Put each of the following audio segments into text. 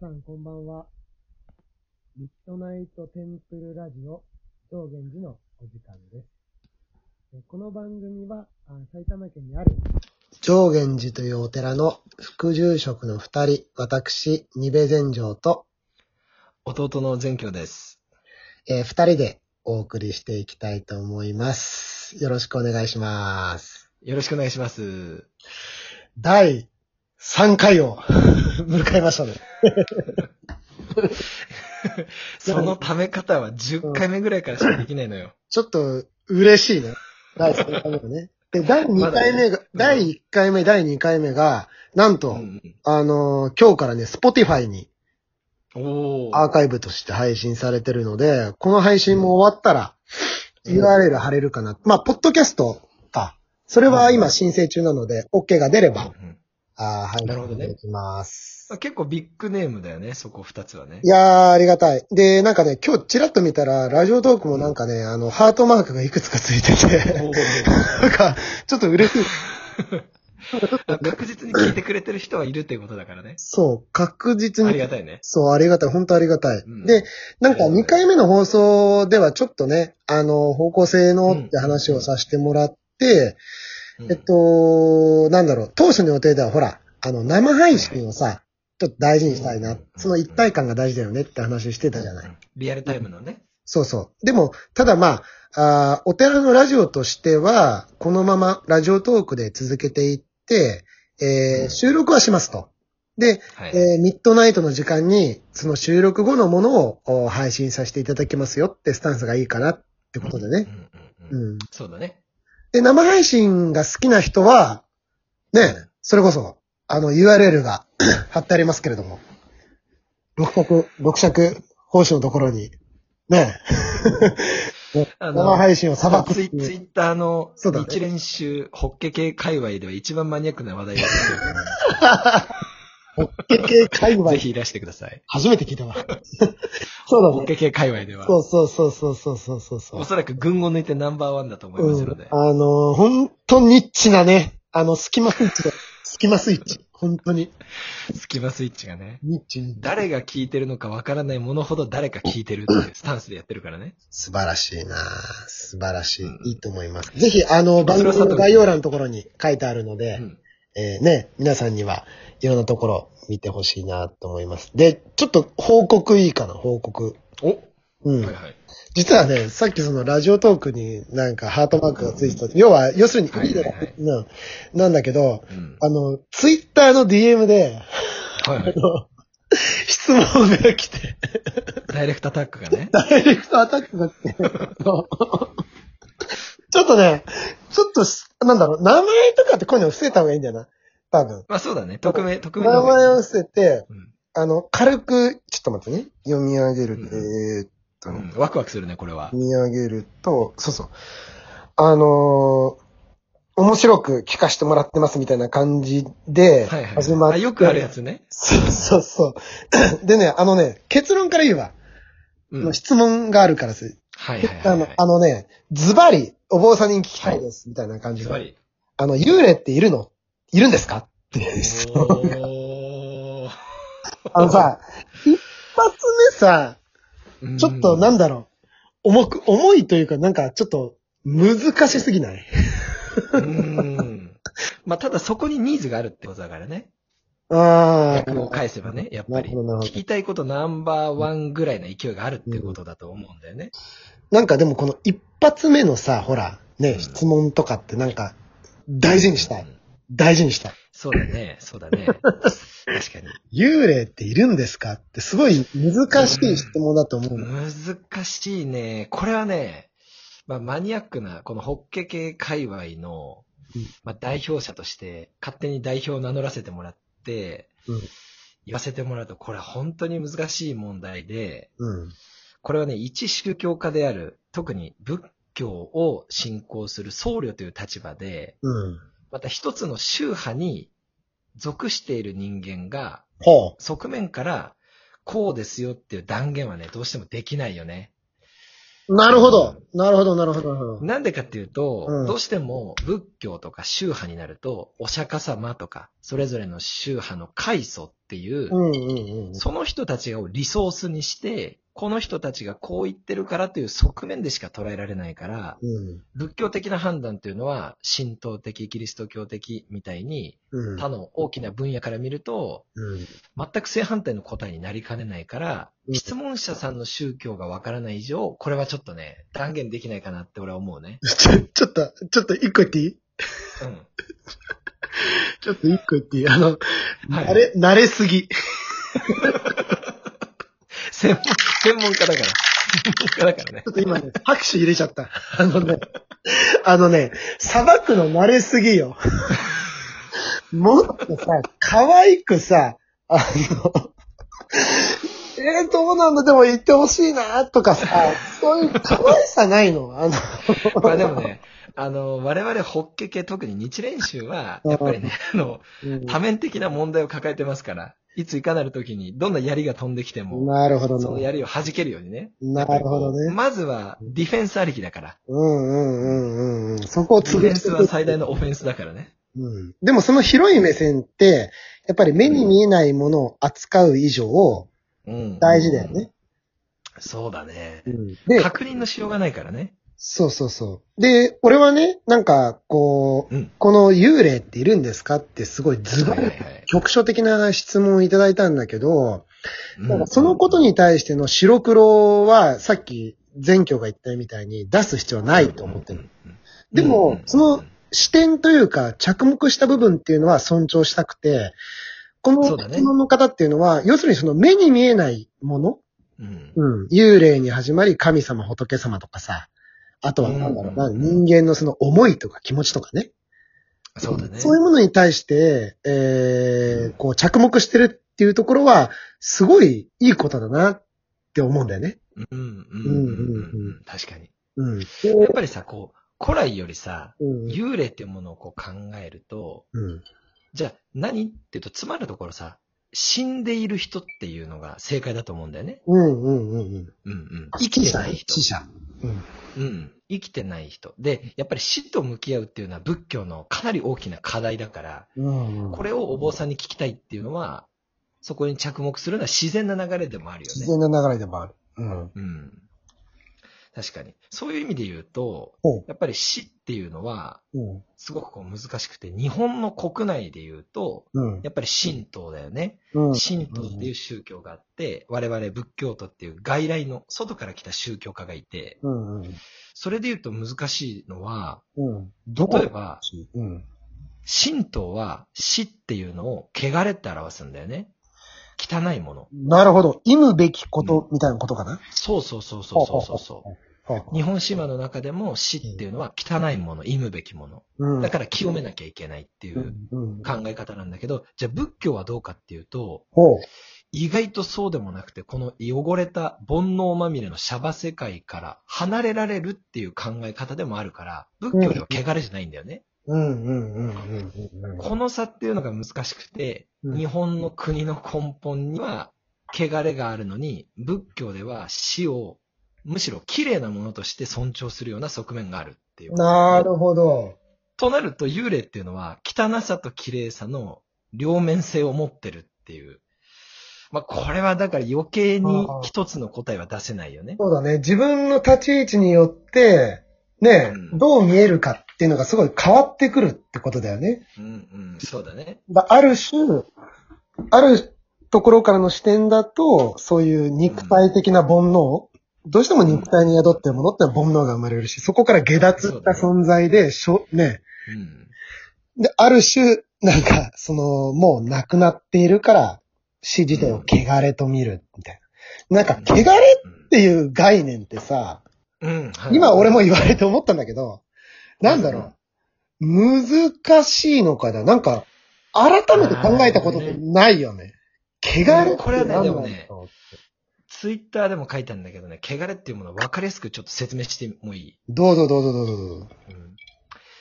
さんこんばんは。ミッドナイトテンプルラジオ上源寺のお時間です。えこの番組はあ埼玉県にある上源寺というお寺の副住職の二人、私、二部禅城と、弟の全教です。えー二人でお送りしていきたいと思います。よろしくお願いします。よろしくお願いします。第3回を 迎えましたね。そのため方は10回目ぐらいからしかできないのよ。ちょっと嬉しいね。第3回目がね。で、第2回目が、まだね第1回目、第2回目が、なんと、うんあのー今日からね、Spotify に。アーカイブとして配信されてるので、この配信も終わったら、うん URL 貼れるかな。まあ、ポッドキャストか。それは今申請中なので、OK が出れば、うんあーはい。なるほどねできます。まあ結構ビッグネームだよね、そこ2つはねい。やー、ありがたい。で、なんかね、今日チラッと見たら、ラジオトークもなんかね、あの、ハートマークがいくつかついてて、お なんか、ちょっと嬉しい。ー確実に聞いてくれてる人はいるっていうことだからね。そう、確実にあり。がたいね。そう、ありがたい。本当ありがたい。うんで、なんかありがたい2回目の放送ではちょっとね、あの、方向性のって話をさせてもらって、うんえっ、と、なんだろう、当初の予定ではほら、あの、生配信をさ、ちょっと大事にしたいな。その一体感が大事だよねって話してたじゃない。うんリアルタイムのね。そうそう。でも、ただまあ、あーお寺のラジオとしては、このままラジオトークで続けていって、えーうん収録はしますと。で、はい。えーミッドナイトの時間に、その収録後のものをお配信させていただきますよってスタンスがいいかなってことでね。うんうんうんうん。そうだね。で、生配信が好きな人は、ね、それこそ、あの URL が 貼ってありますけれども、六尺、六尺奉仕のところに、ね、あ生配信をさばくツイツイッターのそうだね。ホッケ系界隈では一番マニアックな話題を ホッケ系界隈。ぜひいらしてください。初めて聞いたわ。そうだね。ホッケ系界隈では。そうそうそうそうそうそうそうおそらく群を抜いてナンバーワンだと思いますので。うん、あのー、本当ニッチなね、あの、隙間スイッチだ。隙間スイッチ。本当に。隙間スイッチがね。ニッチに。誰が聞いてるのかわからないものほど誰か聞いてるっていうスタンスでやってるからね。素晴らしいな素晴らしい。いいと思います。ぜひ、あの、番組の概要欄のところに書いてあるので、うんえーね、皆さんにはいろんなところ見てほしいなと思います。で、ちょっと報告いいかな、報告。おうん。はいはい。実はね、さっきそのラジオトークになんかハートマークがついてた。要は、要するに、はいはいはいうんなんだけど、うん。あの、ツイッターの DM で、はいはい。あの質問が来て、ダイレクトアタックがね。ダイレクトアタックが来て、ちょっとね、ちょっとし、なんだろう、名前とかってこういうの伏せた方がいいんだよな。多分。まあそうだね。匿名、匿名名の方がいい前を伏せて、うんあの、軽く、ちょっと待ってね。読み上げる。うんえーっとね、うん。ワクワクするね、これは読。み上げると、そうそう。あのー面白く聞かせてもらってますみたいな感じではいはい始ま。あ、よくあるやつね。そうそうそう。でね、あのね、結論から言うわ。うん。はい質問があるからす。はいはいあのはい、。あのね、ズバリ、お坊さんに聞きたいです、みたいな感じで。あの、幽霊っているの？いるんですか？っていう質問が。あのさ、一発目さ、うんちょっとなんだろう、重く、重いというか、なんかちょっと難しすぎない？うん。まあ、ただそこにニーズがあるってことだからね。あ逆を返せばね、やっぱり。聞きたいことナンバーワンぐらいの勢いがあるってことだと思うんだよね。なんかでもこの一発目のさ、ほら、ね、うん質問とかってなんか、大事にしたい。うん大事にしたい。そうだね、そうだね。確かに。幽霊っているんですかってすごい難しい質問だと思うの。難しいね。これはね、まあ、マニアックな、このホッケ系界隈のうん、まあ、代表者として、勝手に代表を名乗らせてもらって、うん言わせてもらうと、これは本当に難しい問題で、うん。これはね、一宗教家である、特に仏教を信仰する僧侶という立場で、うん。また一つの宗派に属している人間が、ほ側面から、こうですよっていう断言はね、どうしてもできないよね。う。なるほど。なるほど、なるほど、なるほど。なんでかっていうと、うんどうしても仏教とか宗派になると、お釈迦様とか、それぞれの宗派の開祖っっていう、うんうんうん。その人たちをリソースにして、この人たちがこう言ってるからという側面でしか捉えられないから、うん。仏教的な判断というのは、神道的、キリスト教的みたいに、うん。他の大きな分野から見ると、うん。全く正反対の答えになりかねないから、うん質問者さんの宗教がわからない以上、これはちょっとね、断言できないかなって俺は思うね。ちょ、ちょっと、ちょっと一個言っていい？うん。ちょっと一個言っていい？あの、はい慣れ、慣れすぎ。専門、専門家だから。専門家だからねちょ。っと今ね、拍手入れちゃった。あのね、あのね、さばくの慣れすぎよ。もっとさ、可愛くさ、あの、えー、どうなんだ、でも言ってほしいな、とかさ、そういう可愛さないの？あの、まあでもね、あの、我々ホッケ系、特に日練習は、やっぱりね、あの、うん多面的な問題を抱えてますから、いついかなる時に、どんな槍が飛んできても、なるほどね。その槍を弾けるようにね。なるほどね。まずは、ディフェンスありきだから。うんうんうんうんうん。そこをディフェンスは最大のオフェンスだからね。うん。でもその広い目線って、やっぱり目に見えないものを扱う以上、うん。大事だよね。そうだね。で、確認のしようがないからね。そうそうそう。で、俺はね、なんか、こう、うん。この幽霊っているんですかってすごいズバリはいはいはい。局所的な質問をいただいたんだけど、うんそのことに対しての白黒は、さっき前教が言ったみたいに出す必要はないと思ってる。。でもその、視点というか、着目した部分っていうのは尊重したくて、この質問の方っていうのは、要するにその目に見えないもの？うん。うん。幽霊に始まり、神様、仏様とかさ、あとはなんだろうな、うん人間のその思いとか気持ちとかね。そうだね。そういうものに対して、えー、こう着目してるっていうところは、すごいいいことだなって思うんだよね。うんうんうんうん。確かに。うん。やっぱりさ、こう、古来よりさ、うん。幽霊っていうものをこう考えると、うん。じゃあ何って言うと、つまるところさ、死んでいる人っていうのが正解だと思うんだよね。うんうんうんうん。うんうん。生きてない人。死者。うん。うん。生きてない人。で、やっぱり死と向き合うっていうのは仏教のかなり大きな課題だから、うんうん。これをお坊さんに聞きたいっていうのは、そこに着目するのは自然な流れでもあるよね。自然な流れでもある。うん。うん。確かに。そういう意味で言うとやっぱり死っていうのは、うん。すごくこう難しくて、日本の国内で言うと、うん。やっぱり神道だよね。うん。神道っていう宗教があって、我々仏教徒っていう外来の外から来た宗教家がいて。それで言うと難しいのは、例えば、うん。神道は死っていうのを汚れって表すんだよね。汚いもの。なるほど。忌むべきことみたいなことかな？そうそうそうそうそうそうそう。う日本神話の中でも死っていうのは汚いもの、忌むべきもの。うん。だから清めなきゃいけないっていううん。考え方なんだけど、じゃあ仏教はどうかっていうと。意外とそうでもなくて、この汚れた煩悩まみれのシャバ世界から離れられるっていう考え方でもあるから、仏教では汚れじゃないんだよね。うんうんうんうんうん。この差っていうのが難しくて、うん日本の国の根本には汚れがあるのに、仏教では死をむしろ綺麗なものとして尊重するような側面があるっていう。なるほど。となると幽霊っていうのは汚さと綺麗さの両面性を持ってるっていう。まあこれはだから余計に一つの答えは出せないよね。そうだね。自分の立ち位置によって、ね、うんどう見えるかっていうのがすごい変わってくるってことだよね。うんうん、そうだね。だある種、あるところからの視点だと、そういう肉体的な煩悩、どうしても肉体に宿ってるものってのは煩悩が生まれるし、そこから下脱った存在で、しょ、ね、うん。で、ある種、なんか、その、もう亡くなっているから、死自体を汚れと見る、みたいな。なんか、汚れっていう概念ってさ、うん。はい今俺も言われて思ったんだけど、なんだろう。難しいのかななんか、改めて考えたことってないよね。汚れこれはねでもねツイッターでも書いたんだけどね、汚れっていうものを分かりやすくちょっと説明してもいい？どうぞどうぞどうぞどうぞ。うん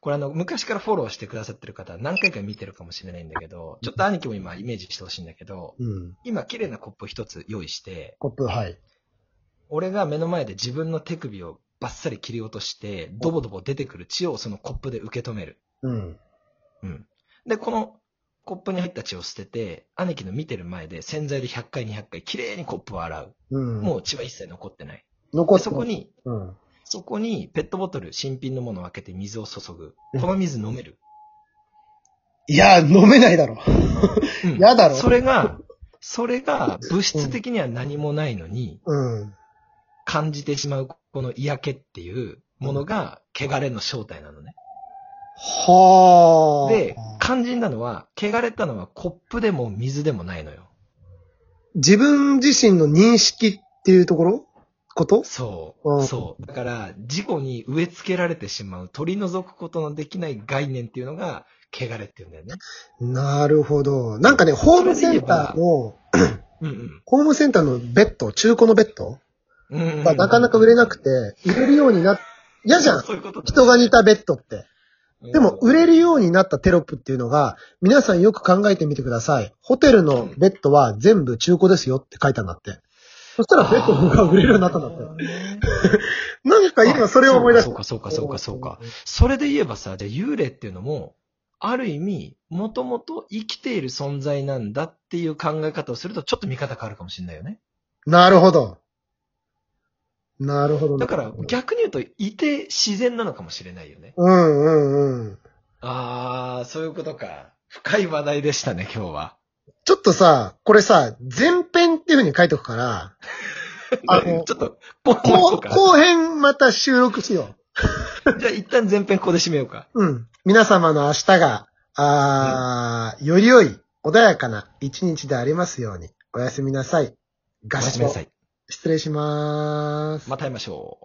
これあの、昔からフォローしてくださってる方は何回か見てるかもしれないんだけど、ちょっと兄貴も今イメージしてほしいんだけど、うん。今綺麗なコップ一つ用意して、コップ、はい。俺が目の前で自分の手首をバッサリ切り落として、ドボドボ出てくる血をそのコップで受け止める。うん。うん。で、このコップに入った血を捨てて、兄貴の見てる前で洗剤で100回200回きれいにコップを洗う。うん。もう血は一切残ってない。残ってでそこ。に、うん。そこにペットボトル、新品のものを開けて水を注ぐうん。この水飲める。いや、飲めないだろ。うん やだろそれが、それが物質的には何もないのに、うん。感じてしまうこの嫌気っていうものが、汚れの正体なのね。はあ。で、肝心なのは、汚れたのはコップでも水でもないのよ。自分自身の認識っていうところ？こと？そうう。んそう。だから、事故に植え付けられてしまう、取り除くことのできない概念っていうのが、汚れっていうんだよね。なるほど。なんかね、ホームセンターの、うんホームセンターのベッド、中古のベッド？うん。うんうんがなかなか売れなくて、売れるようになっ、嫌じゃんそういうこと人が似たベッドって。でも、売れる。るようになったテロップっていうのが、皆さんよく考えてみてください。ホテルのベッドは全部中古ですよって書いたんだって。そしたらベッドが売れるようになったんだって。なんか今それを思い出した。そうか、そうか、そうか、そうか。それで言えばさ、じゃあ幽霊っていうのも、ある意味、もともと生きている存在なんだっていう考え方をすると、ちょっと見方変わるかもしれないよね。なるほど。なるほど。だから、逆に言うと、いて自然なのかもしれないよね。うんうんうん。あー、そういうことか。深い話題でしたね、今日は。ちょっとさ、これさ、前編っていう風に書いとくから、あのちょっと、後。後編また収録しよ じゃあ一旦前編ここで締めようか。う。うん。皆様の明日が、あー、より良い、穏やかな一日でありますように。おやすみなさい。合唱おやすみなさ。い。失礼しまーす。また会いましょう。